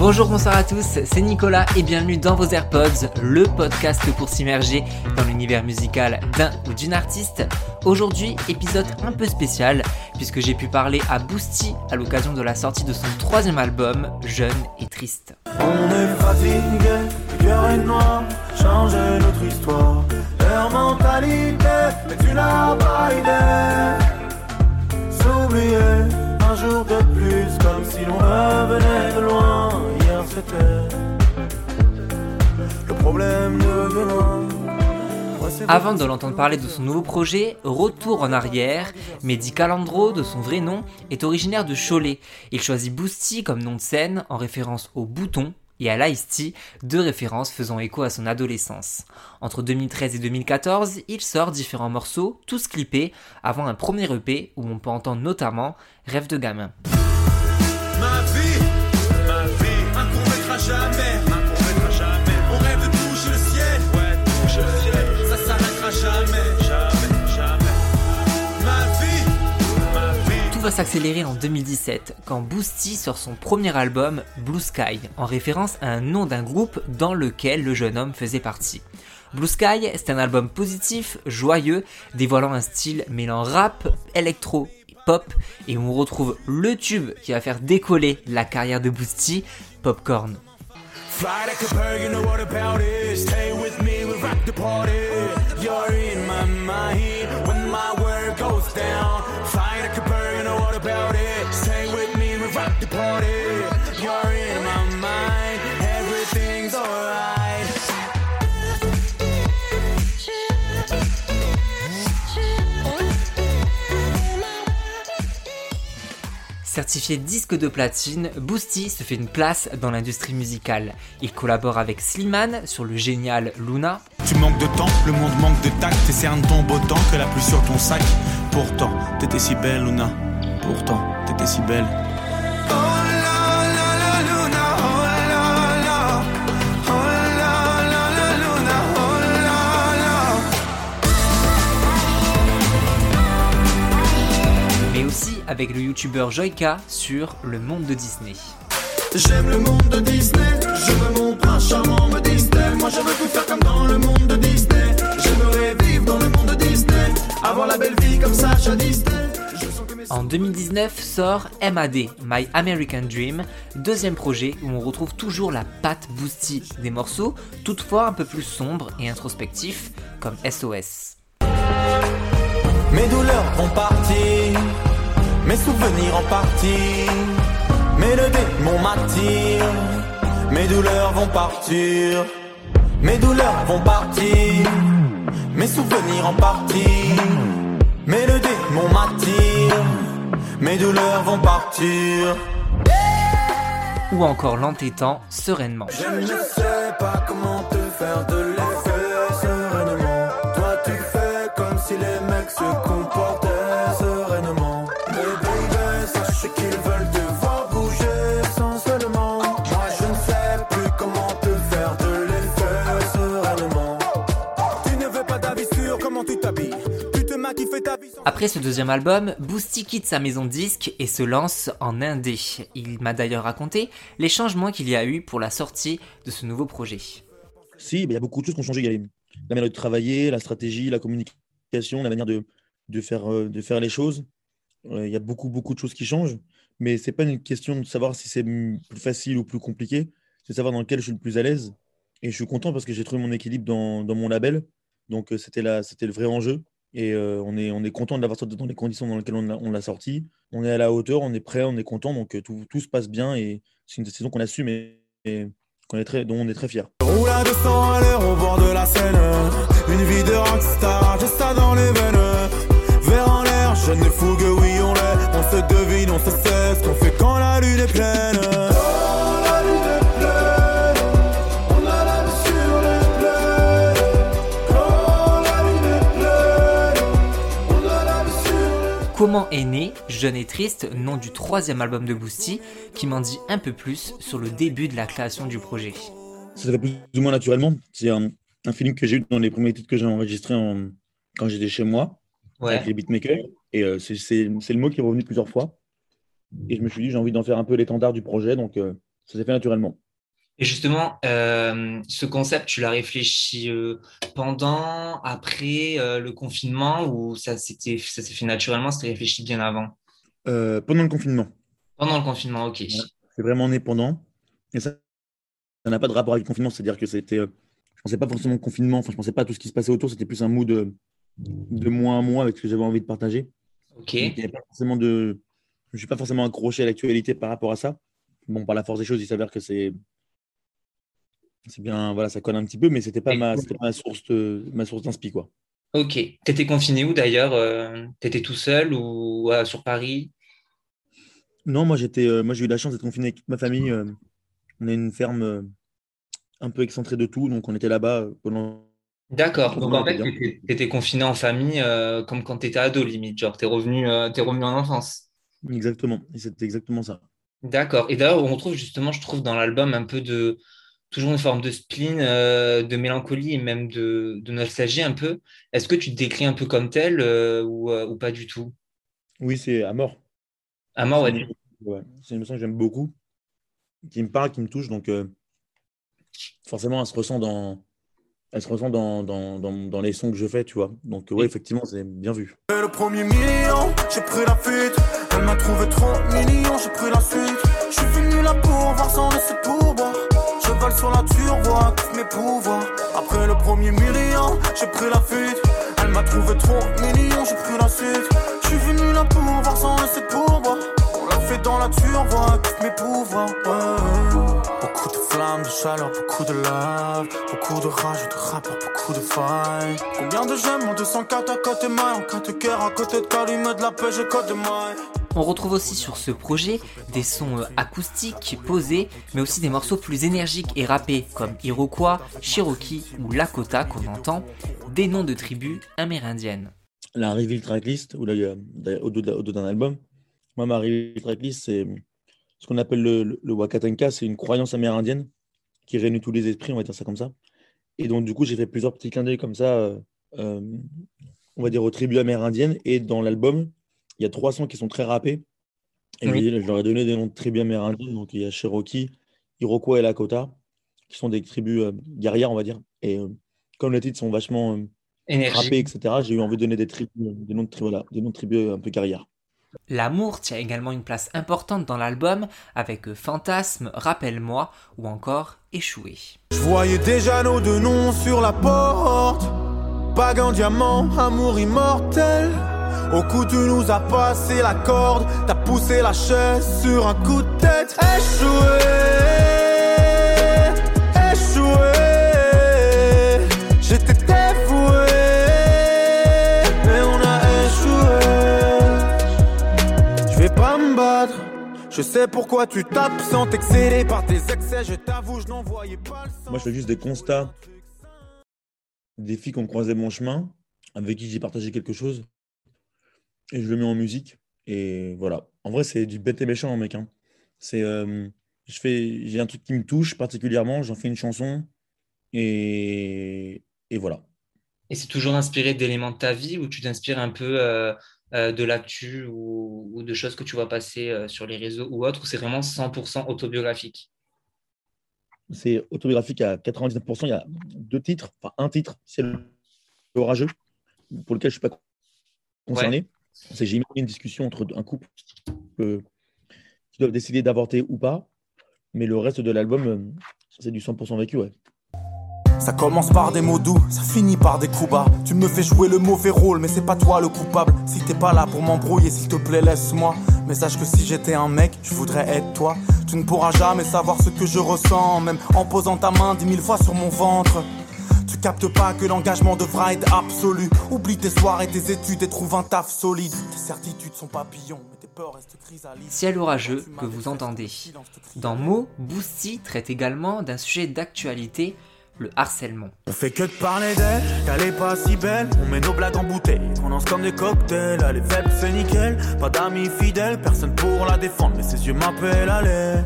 Bonjour, bonsoir à tous, c'est Nicolas et bienvenue dans vos AirPods, le podcast pour s'immerger dans l'univers musical d'un ou d'une artiste. Aujourd'hui, épisode un peu spécial puisque j'ai pu parler à Boosty à l'occasion de la sortie de son troisième album, Jeune et Triste. Avant de l'entendre parler de son nouveau projet, retour en arrière, Mehdi Calandro, de son vrai nom, est originaire de Cholet. Il choisit Boosty comme nom de scène en référence au bouton et à l'Ice-T, deux références faisant écho à son adolescence. Entre 2013 et 2014, il sort différents morceaux, tous clippés, avant un premier EP où on peut entendre notamment Rêve de gamin. Jamais, jamais, jamais. Ma vie, ma vie. Tout va s'accélérer en 2017 quand Boosty sort son premier album Blue Sky en référence à un nom d'un groupe dans lequel le jeune homme faisait partie. Blue Sky, c'est un album positif, joyeux, dévoilant un style mêlant rap, électro et pop et où on retrouve le tube qui va faire décoller la carrière de Boosty, Popcorn. Fly like a bird, you know what about it. Stay with me, we rock the party. Certifié disque de platine, Boosty se fait une place dans l'industrie musicale. Il collabore avec Slimane sur le génial Luna, Tu manques de temps, le monde manque de tact, et cernes ton beau temps que la pluie sur ton sac. Pourtant, t'étais si belle, Luna. Pourtant, t'étais si belle. Mais aussi avec le youtubeur Joyka sur le monde de Disney. J'aime le monde de Disney, je veux mon prince charmant me Disney. Moi je veux tout faire comme dans le monde de Disney. J'aimerais vivre dans le monde de Disney, avoir la belle vie comme Sacha Disney. En 2019 sort MAD, My American Dream, deuxième projet où on retrouve toujours la patte Boosty des morceaux, toutefois un peu plus sombres et introspectifs, comme SOS. Mes douleurs vont partir, mes souvenirs en partie. Mais le démon m'attire, mes douleurs vont partir. Mes douleurs vont partir, mes souvenirs en partie. Mais le démon m'attire, mes douleurs vont partir. Ou encore l'entêtant sereinement. Je ne sais pas comment te faire de Après ce deuxième album, Boosty quitte sa maison de disques et se lance en indé. Il m'a d'ailleurs raconté les changements qu'il y a eu pour la sortie de ce nouveau projet. Si, il y a beaucoup de choses qui ont changé. La manière de travailler, la stratégie, la communication, la manière de, euh, faire les choses. Euh, Il y a beaucoup, beaucoup de choses qui changent. Mais ce n'est pas une question de savoir si c'est plus facile ou plus compliqué. C'est savoir dans lequel je suis le plus à l'aise. Et je suis content parce que j'ai trouvé mon équilibre dans, mon label. Donc, euh, c'était le vrai enjeu. Et euh, on est, on est content de l'avoir sorti dans les conditions dans lesquelles on l'a- on sorti. On est à la hauteur, on est prêt, on est content. Donc, euh, tout, tout se passe bien. Et c'est une décision qu'on assume et, et qu'on est très, dont on est très fiers. Roule à 200 à l'heure au bord de la Seine. Une vie de rockstar, j'ai ça dans les veines. Vert en l'air, jeune de fougue, oui on l'est. On se devine, on se sait ce qu'on fait quand la lune est pleine. Comment est né Jeune et Triste, nom du troisième album de Boosty, qui m'en dit un peu plus sur le début de la création du projet. Ça se fait plus ou moins naturellement. C'est un, un feeling que j'ai eu dans les premiers titres que j'ai enregistrés en- quand j'étais chez moi avec les beatmakers. Et euh, c'est le mot qui est revenu plusieurs fois. Et je me suis dit, j'ai envie d'en faire un peu l'étendard du projet. Donc, euh, ça s'est fait naturellement. Et justement, euh, ce concept, tu l'as réfléchi euh, pendant, après euh, le confinement ou ça s'est fait naturellement, c'était réfléchi bien avant? Pendant le confinement. Pendant le confinement, ok. C'est vraiment né pendant. Et ça ça n'a pas de rapport avec le confinement, c'est-à-dire que c'était. je pensais pas forcément au confinement, enfin, je pensais pas à tout ce qui se passait autour, c'était plus un mood de, de moi à moi avec ce que j'avais envie de partager. Ok. Donc, il y avait pas forcément de. Je ne suis pas forcément accroché à l'actualité par rapport à ça. Bon, par la force des choses, il s'avère que c'est. C'est bien, voilà, ça colle un petit peu, mais c'était pas ma, c'était pas ma source de, ma source d'inspi, quoi. Ok. T'étais confiné où d'ailleurs euh, T'étais tout seul ou euh, sur Paris? Non, moi j'étais, euh, moi j'ai eu la chance d'être confiné avec toute ma famille. euh, on a une ferme un peu excentrée de tout, donc on était là-bas pendant. D'accord. Donc en fait, t'étais, confiné en famille comme quand t'étais ado limite. Genre, t'es revenu, t'es revenu en enfance. Exactement, et c'était exactement ça. D'accord. Et d'ailleurs, on retrouve justement, je trouve, dans l'album un peu de, toujours une forme de spleen, euh, de mélancolie et même de, de nostalgie un peu. Est-ce que tu te décris un peu comme tel euh, ou, euh, ou pas du tout? Oui, c'est à mort. À mort, ouais. c'est une émotion que j'aime beaucoup, qui me parle, qui me touche, donc euh, forcément, elle se ressent dans, elle se ressent dans, dans, dans, dans les sons que je fais, tu vois. Donc, oui, effectivement, c'est bien vu. Le premier million, j'ai pris la fuite. Elle m'a trouvé trop mignon, j'ai pris la suite. Je suis venu là pour voir sans laisser. Cheval sur la turboise, tous mes pouvoirs. Après le premier million, j'ai pris la fuite. Elle m'a trouvé trop mignon, j'ai pris la suite. Je suis venu là pour voir sans laisser pourboire. On l'a fait dans la turboise, tous mes pouvoirs. Beaucoup de flammes, de chaleur, beaucoup de lave. Beaucoup de rage, de rappeurs, beaucoup de failles. Combien de gemmes en 204 à côté maille En quatre cœurs à côté de calumet de la pêche et côte de maille. On retrouve aussi sur ce projet des sons euh, acoustiques posés, mais aussi des morceaux plus énergiques et rappés, comme Iroquois, Cherokee ou Lakota qu'on entend, des noms de tribus amérindiennes. La reveal tracklist, ou là, au dos d'un album, moi, ma reveal tracklist, c'est ce qu'on appelle le, le, le Wakatanka, c'est une croyance amérindienne qui réunit tous les esprits, on va dire ça comme ça. Et donc, du coup, j'ai fait plusieurs petits clins d'œil comme ça, euh, euh, on va dire aux tribus amérindiennes. Et dans l'album, il y a trois sons qui sont très rappés. Et Oui. je leur ai donné des noms de tribus amérindiennes. Donc, il y a Cherokee, Iroquois et Lakota, qui sont des tribus euh, guerrières, on va dire. Et euh, comme les titres sont vachement euh, rappés, etc., j'ai eu envie de donner des, tribus, des, noms de tribus, voilà, des noms de tribus un peu guerrières. L'amour tient également une place importante dans l'album, avec euh, Fantasme, Rappelle-moi ou encore Échoué. Je voyais déjà nos deux noms sur la porte. Bague en diamant, amour immortel. Au coup, tu nous as passé la corde. T'as poussé la chaise sur un coup de tête. Échoué, échoué. J'étais dévoué, mais on a échoué. Je vais pas me battre. Je sais pourquoi tu t'absentes, excédé par tes excès. Je t'avoue, je n'en voyais pas le sens. Moi, je fais juste des constats des filles qui ont croisé mon chemin, avec qui j'ai partagé quelque chose, et je le mets en musique. Et voilà. En vrai, c'est du bête et méchant, mec. hein. C'est, euh, je fais, j'ai un truc qui me touche particulièrement, j'en fais une chanson, et, et voilà. Et c'est toujours inspiré d'éléments de ta vie ou tu t'inspires un peu euh, euh, de l'actu ou, ou de choses que tu vois passer euh, sur les réseaux ou autres, ou c'est vraiment 100% autobiographique? C'est autobiographique à 99%. Il y a deux titres, enfin un titre, c'est le Orageux, pour lequel je ne suis pas concerné. C'est j'ai une discussion entre un couple qui doivent décider d'avorter ou pas. Mais le reste de l'album, euh, c'est du 100% vécu. Ouais. Ça commence par des mots doux, ça finit par des coups bas. Tu me fais jouer le mauvais rôle, mais c'est pas toi le coupable. Si t'es pas là pour m'embrouiller, s'il te plaît, laisse-moi. Mais sache que si j'étais un mec, je voudrais être toi. Tu ne pourras jamais savoir ce que je ressens, même en posant ta main dix mille fois sur mon ventre. Tu captes pas que l'engagement devra être absolu. Oublie tes soirs et tes études et trouve un taf solide. Tes certitudes sont papillons, mais tes peurs restent chrysalides. Ciel orageux que vous entendez. Dans Mots, Boosty traite également d'un sujet d'actualité, le harcèlement. On fait que de parler d'elle, qu'elle est pas si belle. On met nos blagues en bouteille, on lance comme des cocktails. Elle est faible, c'est nickel. Pas d'amis fidèles, personne pour la défendre, mais ses yeux m'appellent à l'aide.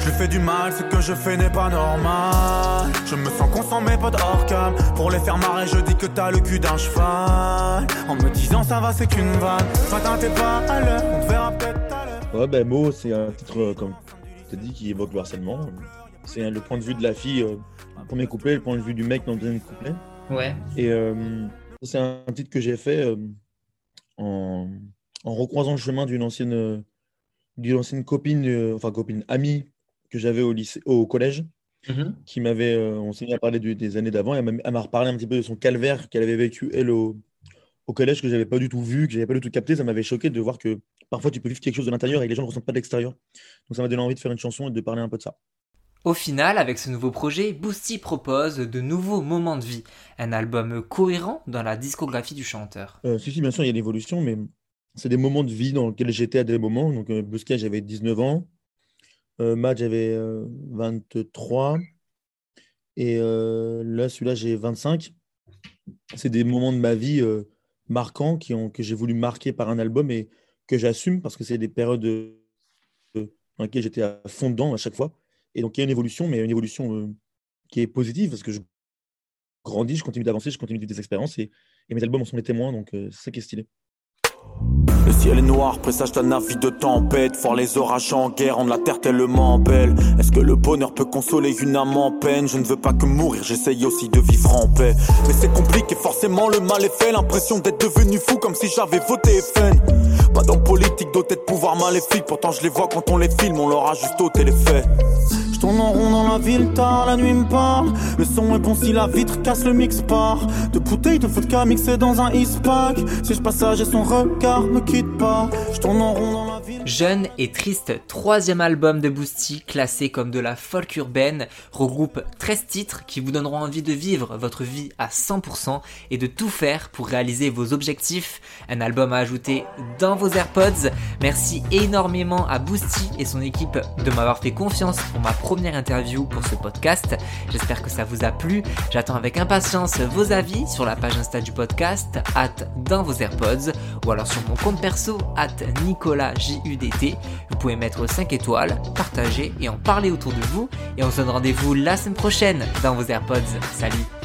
Je lui fais du mal, ce que je fais n'est pas normal. Je me sens mes potes hors cam. Pour les faire marrer, je dis que t'as le cul d'un cheval. En me disant ça va, c'est qu'une vanne. Matin, t'es pas à l'heure, on te verra peut-être à l'heure. Ouais, ben Mo, c'est un titre euh, comme tu dit, qui évoque le harcèlement. C'est le point de vue de la fille, euh, le premier couplet, le point de vue du mec dans le deuxième couplet. Ouais. Et euh, c'est un titre que j'ai fait euh, en, en recroisant le chemin d'une ancienne, euh, d'une ancienne copine, euh, enfin copine, amie que j'avais au lycée, au collège, Mhm. qui m'avait, euh, on s'est mis à parler des années d'avant, et elle m'a elle m'a reparlé un petit peu de son calvaire qu'elle avait vécu, elle, au, au collège, que j'avais pas du tout vu, que j'avais pas du tout capté. Ça m'avait choqué de voir que parfois tu peux vivre quelque chose de l'intérieur et que les gens ne ressentent pas de l'extérieur. Donc ça m'a donné envie de faire une chanson et de parler un peu de ça. Au final, avec ce nouveau projet, Boosty propose de nouveaux moments de vie, un album cohérent dans la discographie du chanteur. Euh, si, si, bien sûr, il y a l'évolution, mais c'est des moments de vie dans lesquels j'étais à des moments. Donc, euh, Busquets, j'avais 19 ans. Euh, Matt, j'avais euh, 23. Et euh, là, celui-là, j'ai 25. C'est des moments de ma vie euh, marquants qui ont, que j'ai voulu marquer par un album et que j'assume parce que c'est des périodes euh, dans lesquelles j'étais à fond dedans à chaque fois. Et donc, il y a une évolution, mais une évolution euh, qui est positive parce que je grandis, je continue d'avancer, je continue de vivre des expériences et, et mes albums en sont les témoins, donc euh, c'est ça qui est stylé. Le ciel est noir, présage d'un avis de tempête. Voir les orages en guerre, rendre la terre tellement belle. Est-ce que le bonheur peut consoler une âme en peine? Je ne veux pas que mourir, j'essaye aussi de vivre en paix. Mais c'est compliqué, forcément le mal est fait. L'impression d'être devenu fou comme si j'avais voté FN. Pas dans politique, doté de pouvoir maléfique. Pourtant je les vois quand on les filme, on leur a juste ôté les faits. Je tourne en rond dans la ville tard, la nuit me parle. Le son est bon si la vitre casse le mix part. De bouteilles de vodka mixées dans un ice-pack. Si je passage et son regard me quitte pas. Je tourne en rond dans la. Jeune et triste, troisième album de Boosty, classé comme de la folk urbaine, regroupe 13 titres qui vous donneront envie de vivre votre vie à 100% et de tout faire pour réaliser vos objectifs. Un album à ajouter dans vos AirPods. Merci énormément à Boosty et son équipe de m'avoir fait confiance pour ma première interview pour ce podcast. J'espère que ça vous a plu. J'attends avec impatience vos avis sur la page Insta du podcast, at dans vos AirPods, ou alors sur mon compte perso, at NicolasJUDT. Vous pouvez mettre 5 étoiles, partager et en parler autour de vous. Et on se donne rendez-vous la semaine prochaine dans vos AirPods. Salut